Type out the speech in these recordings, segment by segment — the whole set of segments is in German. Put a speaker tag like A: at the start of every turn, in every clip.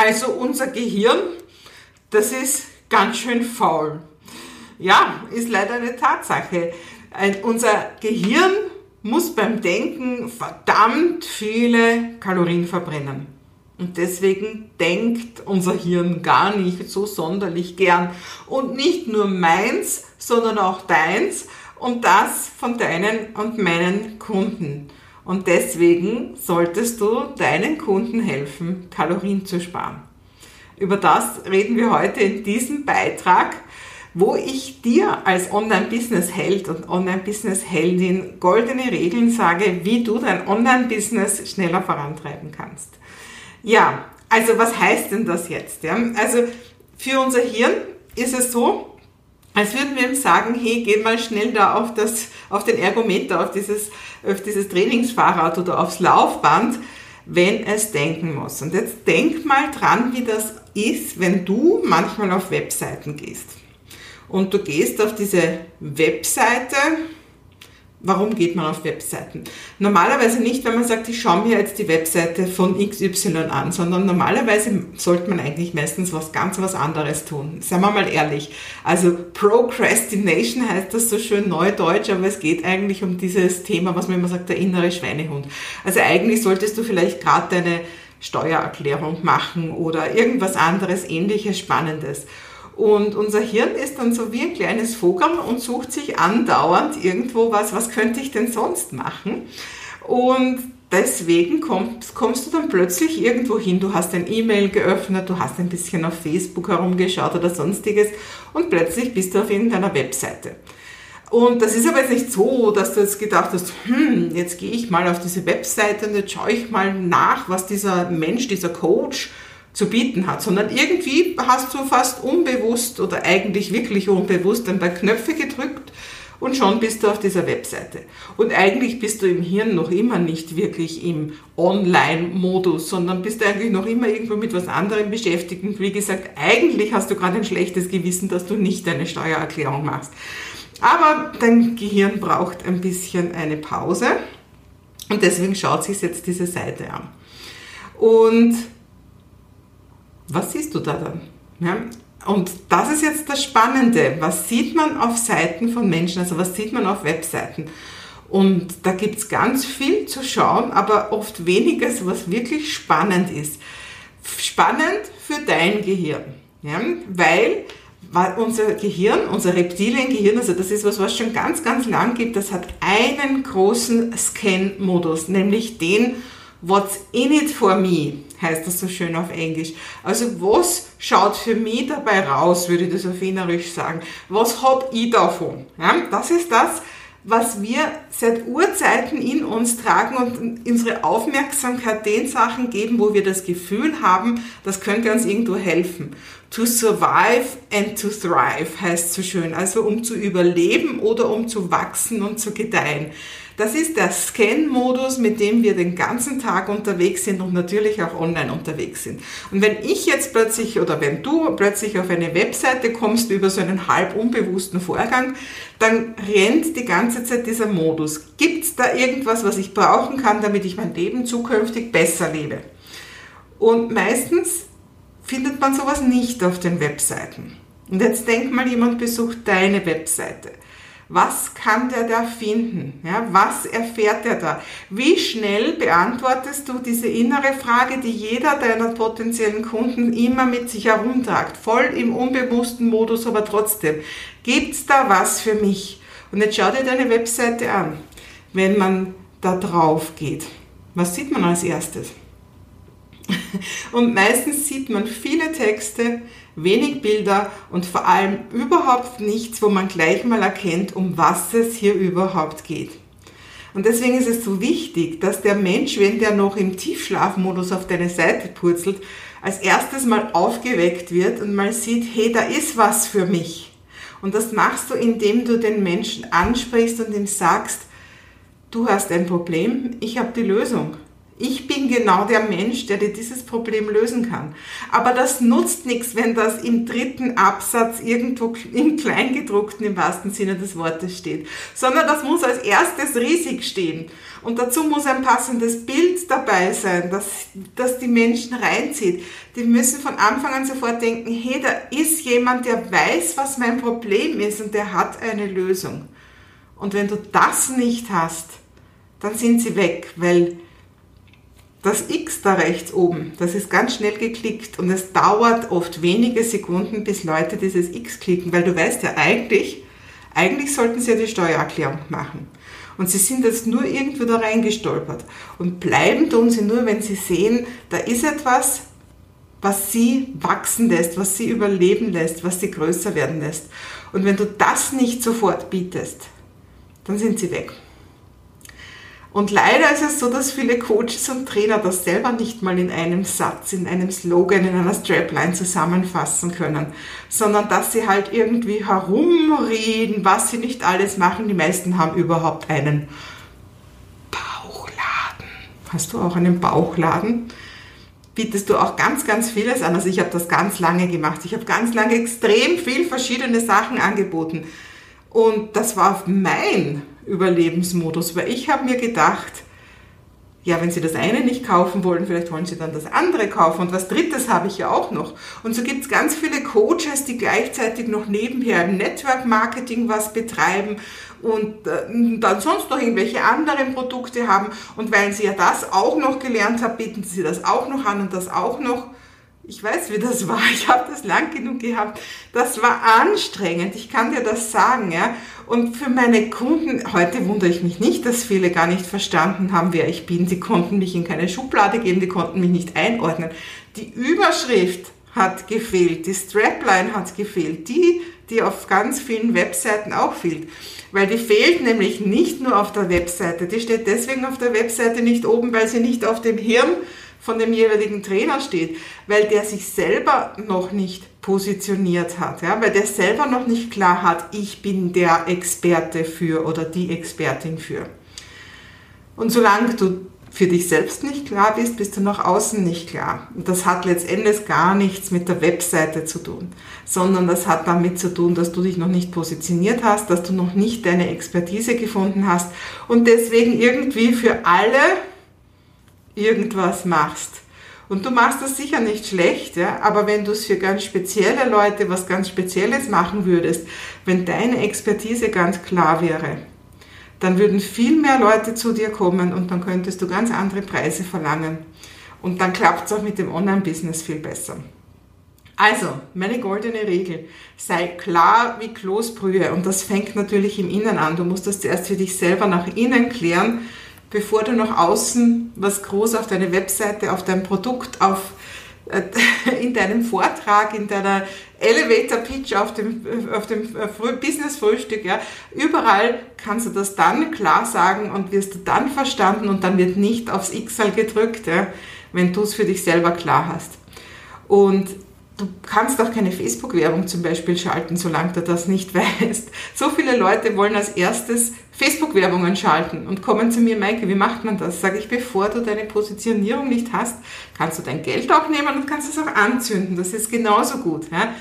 A: Also unser Gehirn, das ist ganz schön faul. Ja, ist leider eine Tatsache. Unser Gehirn muss beim Denken verdammt viele Kalorien verbrennen. Und deswegen denkt unser Hirn gar nicht so sonderlich gern. Und nicht nur meins, sondern auch deins und das von deinen und meinen Kunden. Und deswegen solltest du deinen Kunden helfen, Kalorien zu sparen. Über das reden wir heute in diesem Beitrag wo ich dir als Online-Business-Held und Online-Business-Heldin goldene Regeln sage, wie du dein Online-Business schneller vorantreiben kannst. Ja, also was heißt denn das jetzt? Ja? Also für unser Hirn ist es so, als würden wir ihm sagen, hey, geh mal schnell da auf, das, auf den Ergometer, auf dieses, auf dieses Trainingsfahrrad oder aufs Laufband, wenn es denken muss. Und jetzt denk mal dran, wie das ist, wenn du manchmal auf Webseiten gehst und du gehst auf diese Webseite. Warum geht man auf Webseiten? Normalerweise nicht, wenn man sagt, ich schaue mir jetzt die Webseite von XY an, sondern normalerweise sollte man eigentlich meistens was ganz was anderes tun. Seien wir mal ehrlich. Also Procrastination heißt das so schön neudeutsch, aber es geht eigentlich um dieses Thema, was man immer sagt, der innere Schweinehund. Also eigentlich solltest du vielleicht gerade deine Steuererklärung machen oder irgendwas anderes, ähnliches, spannendes. Und unser Hirn ist dann so wie ein kleines Vogel und sucht sich andauernd irgendwo was, was könnte ich denn sonst machen? Und deswegen kommst, kommst du dann plötzlich irgendwo hin, du hast ein E-Mail geöffnet, du hast ein bisschen auf Facebook herumgeschaut oder sonstiges und plötzlich bist du auf irgendeiner Webseite. Und das ist aber jetzt nicht so, dass du jetzt gedacht hast, hm, jetzt gehe ich mal auf diese Webseite und jetzt schaue ich mal nach, was dieser Mensch, dieser Coach zu bieten hat, sondern irgendwie hast du fast unbewusst oder eigentlich wirklich unbewusst ein paar Knöpfe gedrückt und schon bist du auf dieser Webseite. Und eigentlich bist du im Hirn noch immer nicht wirklich im Online-Modus, sondern bist eigentlich noch immer irgendwo mit was anderem beschäftigt. Und wie gesagt, eigentlich hast du gerade ein schlechtes Gewissen, dass du nicht deine Steuererklärung machst. Aber dein Gehirn braucht ein bisschen eine Pause und deswegen schaut sich jetzt diese Seite an. Und was siehst du da dann? Ja? Und das ist jetzt das Spannende. Was sieht man auf Seiten von Menschen? Also was sieht man auf Webseiten? Und da gibt es ganz viel zu schauen, aber oft weniges, was wirklich spannend ist. Spannend für dein Gehirn. Ja? Weil unser Gehirn, unser Reptiliengehirn, also das ist was, was schon ganz, ganz lang gibt, das hat einen großen Scan-Modus, nämlich den What's in it for me, heißt das so schön auf Englisch. Also was schaut für mich dabei raus, würde ich das auf Wienerisch sagen. Was hab ich davon? Ja, das ist das, was wir seit Urzeiten in uns tragen und unsere Aufmerksamkeit den Sachen geben, wo wir das Gefühl haben, das könnte uns irgendwo helfen. To survive and to thrive heißt so schön. Also um zu überleben oder um zu wachsen und zu gedeihen. Das ist der Scan-Modus, mit dem wir den ganzen Tag unterwegs sind und natürlich auch online unterwegs sind. Und wenn ich jetzt plötzlich oder wenn du plötzlich auf eine Webseite kommst über so einen halb unbewussten Vorgang, dann rennt die ganze Zeit dieser Modus. Gibt es da irgendwas, was ich brauchen kann, damit ich mein Leben zukünftig besser lebe? Und meistens findet man sowas nicht auf den Webseiten. Und jetzt denk mal, jemand besucht deine Webseite. Was kann der da finden? Ja, was erfährt er da? Wie schnell beantwortest du diese innere Frage, die jeder deiner potenziellen Kunden immer mit sich herumtragt? Voll im unbewussten Modus, aber trotzdem. Gibt's da was für mich? Und jetzt schau dir deine Webseite an. Wenn man da drauf geht, was sieht man als erstes? Und meistens sieht man viele Texte, wenig Bilder und vor allem überhaupt nichts, wo man gleich mal erkennt, um was es hier überhaupt geht. Und deswegen ist es so wichtig, dass der Mensch, wenn der noch im Tiefschlafmodus auf deine Seite purzelt, als erstes mal aufgeweckt wird und mal sieht, hey, da ist was für mich. Und das machst du, indem du den Menschen ansprichst und ihm sagst, du hast ein Problem, ich habe die Lösung Ich bin genau der Mensch, der dir dieses Problem lösen kann. Aber das nutzt nichts, wenn das im dritten Absatz irgendwo im Kleingedruckten im wahrsten Sinne des Wortes steht, sondern das muss als erstes riesig stehen. Und dazu muss ein passendes Bild dabei sein, das, das die Menschen reinzieht. Die müssen von Anfang an sofort denken, hey, da ist jemand, der weiß, was mein Problem ist und der hat eine Lösung. Und wenn du das nicht hast, dann sind sie weg, weil das X da rechts oben, das ist ganz schnell geklickt und es dauert oft wenige Sekunden, bis Leute dieses X klicken, weil du weißt ja eigentlich, eigentlich sollten sie ja die Steuererklärung machen. Und sie sind jetzt nur irgendwo da reingestolpert. Und bleiben tun sie nur, wenn sie sehen, da ist etwas, was sie wachsen lässt, was sie überleben lässt, was sie größer werden lässt. Und wenn du das nicht sofort bietest, dann sind sie weg. Und leider ist es so, dass viele Coaches und Trainer das selber nicht mal in einem Satz, in einem Slogan, in einer Strapline zusammenfassen können, sondern dass sie halt irgendwie herumreden, was sie nicht alles machen. Die meisten haben überhaupt einen Bauchladen. Hast du auch einen Bauchladen? Bietest du auch ganz, ganz vieles an. Also ich habe das ganz lange gemacht. Ich habe ganz lange extrem viel verschiedene Sachen angeboten. Und das war mein Überlebensmodus, weil ich habe mir gedacht, ja, wenn Sie das eine nicht kaufen wollen, vielleicht wollen Sie dann das andere kaufen. Und was Drittes habe ich ja auch noch. Und so gibt es ganz viele Coaches, die gleichzeitig noch nebenher im Network Marketing was betreiben und äh, dann sonst noch irgendwelche anderen Produkte haben. Und weil Sie ja das auch noch gelernt haben, bieten Sie das auch noch an und das auch noch. Ich weiß, wie das war. Ich habe das lang genug gehabt. Das war anstrengend. Ich kann dir das sagen, ja. Und für meine Kunden, heute wundere ich mich nicht, dass viele gar nicht verstanden haben, wer ich bin. Sie konnten mich in keine Schublade geben, die konnten mich nicht einordnen. Die Überschrift hat gefehlt, die Strapline hat gefehlt, die, die auf ganz vielen Webseiten auch fehlt. Weil die fehlt nämlich nicht nur auf der Webseite, die steht deswegen auf der Webseite nicht oben, weil sie nicht auf dem Hirn von dem jeweiligen Trainer steht, weil der sich selber noch nicht positioniert hat, ja, weil der selber noch nicht klar hat, ich bin der Experte für oder die Expertin für. Und solange du für dich selbst nicht klar bist, bist du nach außen nicht klar. Und das hat letztendlich gar nichts mit der Webseite zu tun, sondern das hat damit zu tun, dass du dich noch nicht positioniert hast, dass du noch nicht deine Expertise gefunden hast und deswegen irgendwie für alle irgendwas machst. Und du machst das sicher nicht schlecht, ja, aber wenn du es für ganz spezielle Leute was ganz Spezielles machen würdest, wenn deine Expertise ganz klar wäre, dann würden viel mehr Leute zu dir kommen und dann könntest du ganz andere Preise verlangen. Und dann klappt es auch mit dem Online-Business viel besser. Also, meine goldene Regel, sei klar wie Kloßbrühe und das fängt natürlich im Innen an. Du musst das zuerst für dich selber nach innen klären bevor du nach außen was groß auf deine Webseite, auf dein Produkt, auf, äh, in deinem Vortrag, in deiner Elevator Pitch auf dem, auf dem Business Frühstück, ja, überall kannst du das dann klar sagen und wirst du dann verstanden und dann wird nicht aufs x gedrückt, ja, wenn du es für dich selber klar hast. Und du kannst auch keine Facebook-Werbung zum Beispiel schalten, solange du das nicht weißt. So viele Leute wollen als erstes Facebook-Werbungen schalten und kommen zu mir, Maike, wie macht man das? Sage ich, bevor du deine Positionierung nicht hast, kannst du dein Geld auch nehmen und kannst es auch anzünden. Das ist genauso gut. Ja?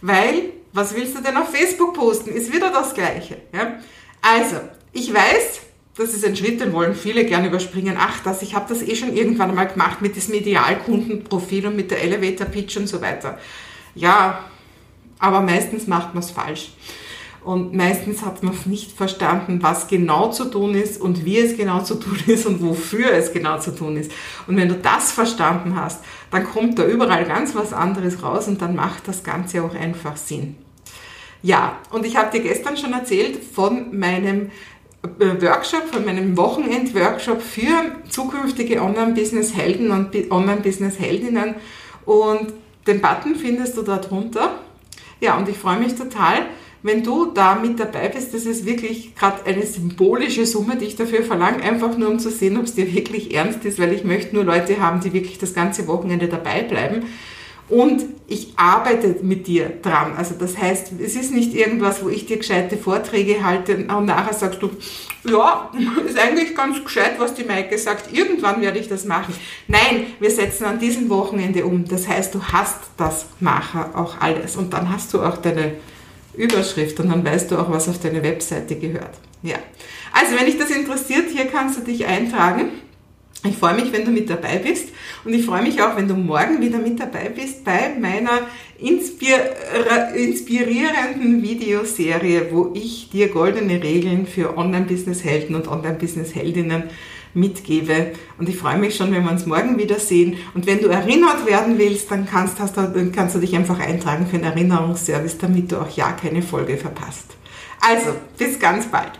A: Weil, was willst du denn auf Facebook posten? Ist wieder das Gleiche. Ja? Also, ich weiß, das ist ein Schritt, den wollen viele gerne überspringen. Ach, das, ich habe das eh schon irgendwann einmal gemacht mit diesem Idealkundenprofil und mit der Elevator Pitch und so weiter. Ja, aber meistens macht man es falsch. Und meistens hat man nicht verstanden, was genau zu tun ist und wie es genau zu tun ist und wofür es genau zu tun ist. Und wenn du das verstanden hast, dann kommt da überall ganz was anderes raus und dann macht das Ganze auch einfach Sinn. Ja, und ich habe dir gestern schon erzählt von meinem äh, Workshop, von meinem Wochenend-Workshop für zukünftige Online-Business-Helden und Online-Business-Heldinnen. Und den Button findest du da drunter. Ja, und ich freue mich total, wenn du da mit dabei bist. Das ist wirklich gerade eine symbolische Summe, die ich dafür verlange, einfach nur um zu sehen, ob es dir wirklich ernst ist, weil ich möchte nur Leute haben, die wirklich das ganze Wochenende dabei bleiben. und ich arbeite mit dir dran. Also das heißt, es ist nicht irgendwas, wo ich dir gescheite Vorträge halte und nachher sagst du, ja, ist eigentlich ganz gescheit, was die Maike sagt, irgendwann werde ich das machen. Nein, wir setzen an diesem Wochenende um. Das heißt, du hast das nachher auch alles und dann hast du auch deine Überschrift und dann weißt du auch, was auf deine Webseite gehört. Ja. Also, wenn dich das interessiert, hier kannst du dich eintragen. Ich freue mich, wenn du mit dabei bist und ich freue mich auch, wenn du morgen wieder mit dabei bist bei meiner inspirierenden Videoserie, wo ich dir goldene Regeln für Online-Business-Helden und Online-Business-Heldinnen mitgebe. Und ich freue mich schon, wenn wir uns morgen wiedersehen. Und wenn du erinnert werden willst, dann kannst, hast du, dann kannst du dich einfach eintragen für einen Erinnerungsservice, damit du auch ja keine Folge verpasst. Also, bis ganz bald.